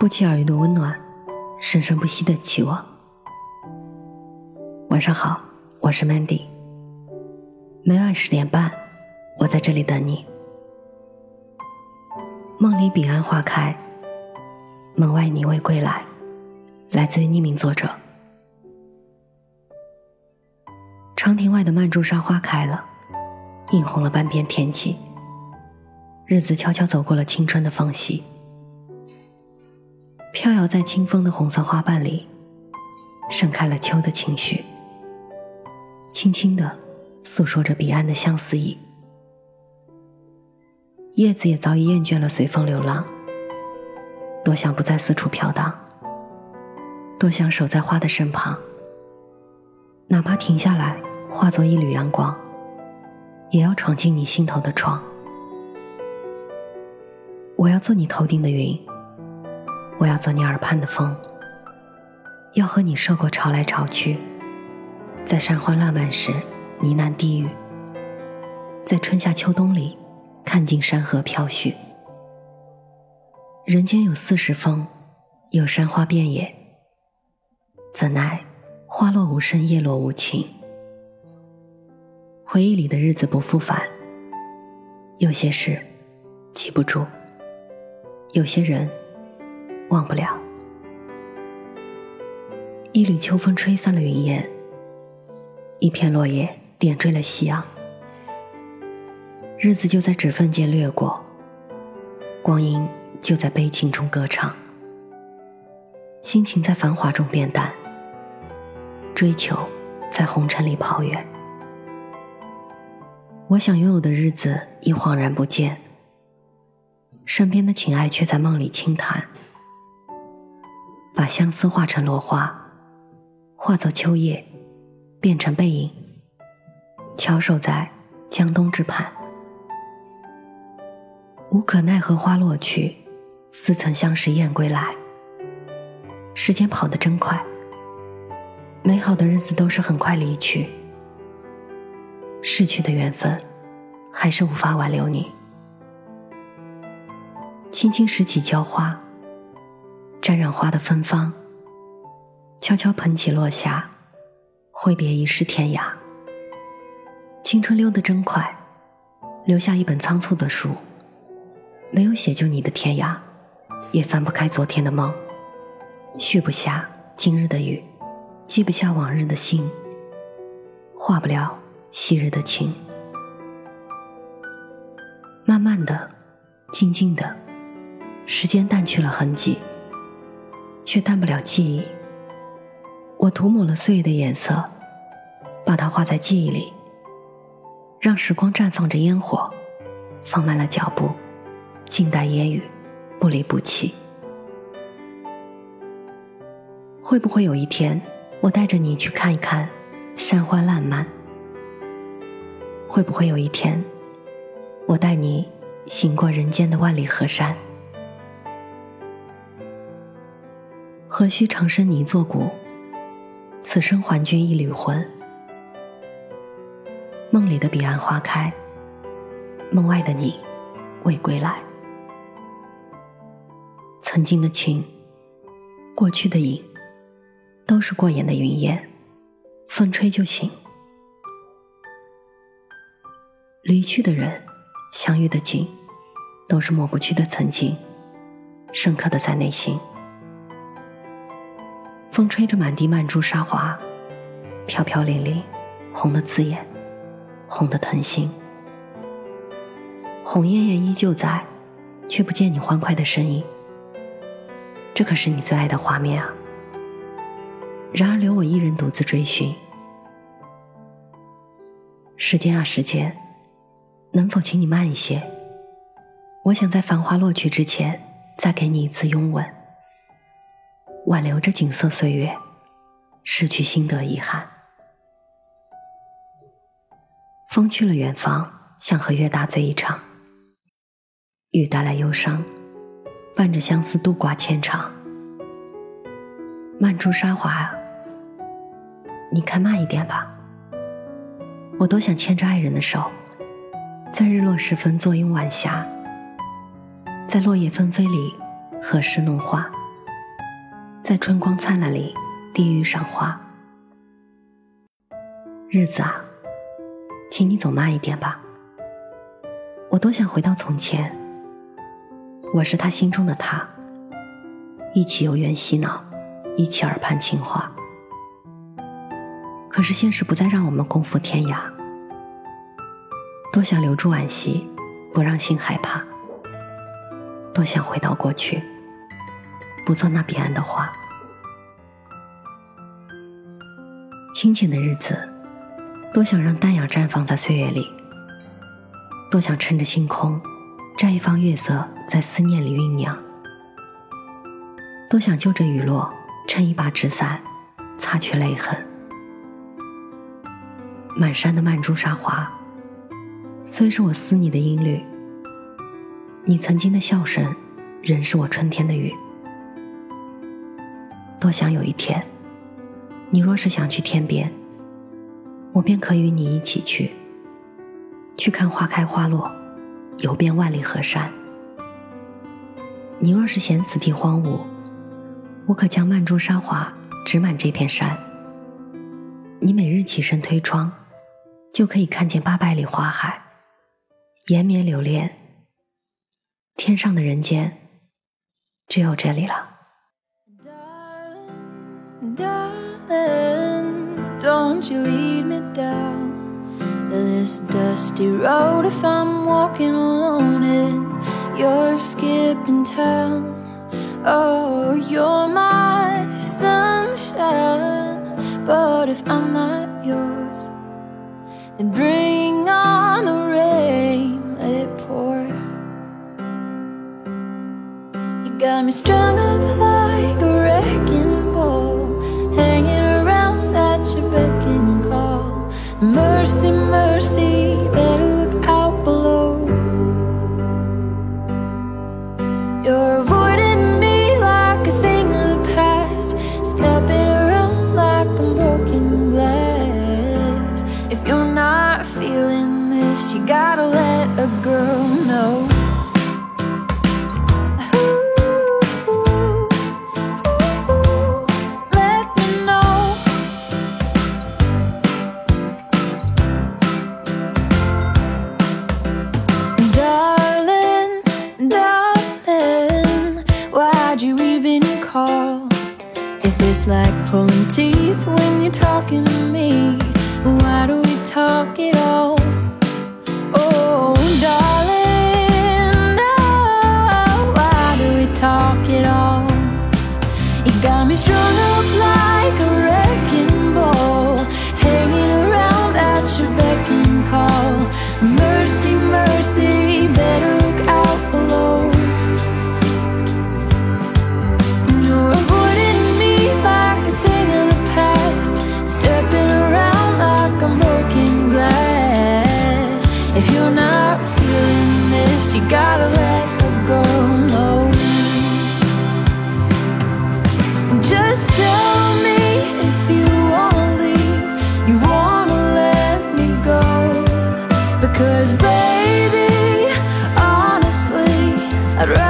不期而遇的温暖，生生不息的期望。晚上好，我是 Mandy。每晚十点半，我在这里等你。梦里彼岸花开，门外你未归来。来自于匿名作者。长亭外的曼珠沙花开了，映红了半边天际。日子悄悄走过了青春的缝隙。飘在清风的红色花瓣里，盛开了秋的情绪，轻轻的诉说着彼岸的相思意。叶子也早已厌倦了随风流浪，多想不再四处飘荡，多想守在花的身旁，哪怕停下来化作一缕阳光，也要闯进你心头的窗。我要做你头顶的云。我要做你耳畔的风，要和你涉过潮来潮去，在山花烂漫时呢喃低语，在春夏秋冬里看尽山河飘絮。人间有四时风，有山花遍野，怎奈花落无声，叶落无情。回忆里的日子不复返，有些事记不住，有些人。忘不了，一缕秋风吹散了云烟，一片落叶点缀了夕阳。日子就在指缝间掠过，光阴就在悲情中歌唱，心情在繁华中变淡，追求在红尘里跑远。我想拥有的日子已恍然不见，身边的情爱却在梦里轻谈。把相思化成落花，化作秋叶，变成背影，翘首在江东之畔。无可奈何花落去，似曾相识燕归来。时间跑得真快，美好的日子都是很快离去，逝去的缘分，还是无法挽留你。轻轻拾起娇花。沾染花的芬芳，悄悄捧起落下，挥别一世天涯。青春溜得真快，留下一本仓促的书，没有写就你的天涯，也翻不开昨天的梦，续不下今日的雨，记不下往日的心，化不了昔日的情。慢慢的，静静的，时间淡去了痕迹。却淡不了记忆。我涂抹了岁月的颜色，把它画在记忆里，让时光绽放着烟火，放慢了脚步，静待烟雨，不离不弃。会不会有一天，我带着你去看一看山花烂漫？会不会有一天，我带你行过人间的万里河山？何须长生泥作骨，此生还君一缕魂。梦里的彼岸花开，梦外的你未归来。曾经的情，过去的影，都是过眼的云烟，风吹就醒。离去的人，相遇的景，都是抹不去的曾经，深刻的在内心。风吹着满地曼珠沙华，飘飘零零，红的刺眼，红的疼心。红艳艳依旧在，却不见你欢快的身影。这可是你最爱的画面啊！然而留我一人独自追寻。时间啊时间，能否请你慢一些？我想在繁华落去之前，再给你一次拥吻。挽留着锦瑟岁月，失去心得遗憾。风去了远方，想和月大醉一场。雨带来忧伤，伴着相思渡挂千场。曼珠沙华，你开慢一点吧。我多想牵着爱人的手，在日落时分坐拥晚霞，在落叶纷飞里和诗弄画。在春光灿烂里低语赏花。日子啊，请你走慢一点吧。我多想回到从前，我是他心中的他，一起游园嬉闹，一起耳畔情话。可是现实不再让我们共赴天涯，多想留住惋惜，不让心害怕。多想回到过去，不做那彼岸的花。清浅的日子，多想让淡雅绽放在岁月里。多想趁着星空，摘一方月色在思念里酝酿。多想就着雨落，撑一把纸伞，擦去泪痕。满山的曼珠沙华，虽是我思你的音律。你曾经的笑声，仍是我春天的雨。多想有一天，你若是想去天边，我便可与你一起去，去看花开花落，游遍万里河山。你若是嫌此地荒芜，我可将曼珠沙华植满这片山。你每日起身推窗，就可以看见八百里花海，延绵留恋。天上的人间，只有这里了。Darling, don't you lead me down this dusty road if I'm walking alone and you're skipping town. Oh, you're my sunshine, but if I'm not yours, then bring on the rain, let it pour. You got me strung up It's like pulling teeth when you're talking to me. Why do we talk at all? You gotta let the girl know. Just tell me if you wanna leave, you wanna let me go. Because, baby, honestly, I'd rather